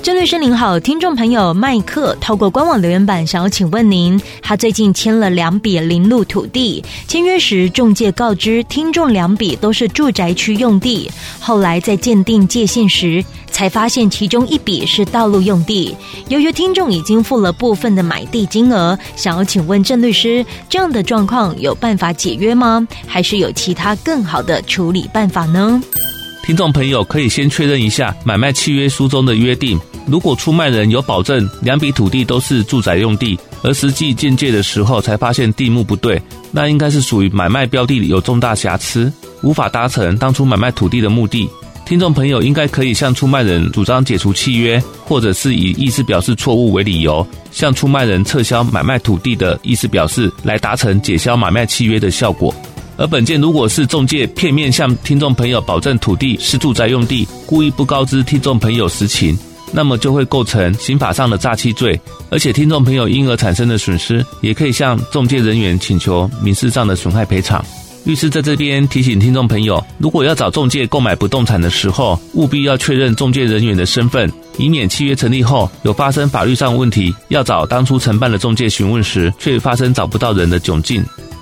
郑律师您好，听众朋友麦克透过官网留言板想要请问您，他最近签了两笔临路土地，签约时中介告知听众两笔都是住宅区用地，后来在鉴定界限时才发现其中一笔是道路用地。由于听众已经付了部分的买地金额，想要请问郑律师，这样的状况有办法解约吗？还是有其他更好的处理办法呢？听众朋友可以先确认一下买卖契约书中的约定。如果出卖人有保证两笔土地都是住宅用地，而实际鉴界的时候才发现地目不对，那应该是属于买卖标的有重大瑕疵，无法达成当初买卖土地的目的。听众朋友应该可以向出卖人主张解除契约，或者是以意思表示错误为理由，向出卖人撤销买卖土地的意思表示，来达成解消买卖契约的效果。而本件如果是中介片面向听众朋友保证土地是住宅用地，故意不告知听众朋友实情，那么就会构成刑法上的诈欺罪，而且听众朋友因而产生的损失，也可以向中介人员请求民事上的损害赔偿。律师在这边提醒听众朋友，如果要找中介购买不动产的时候，务必要确认中介人员的身份，以免契约成立后有发生法律上问题，要找当初承办的中介询问时，却发生找不到人的窘境。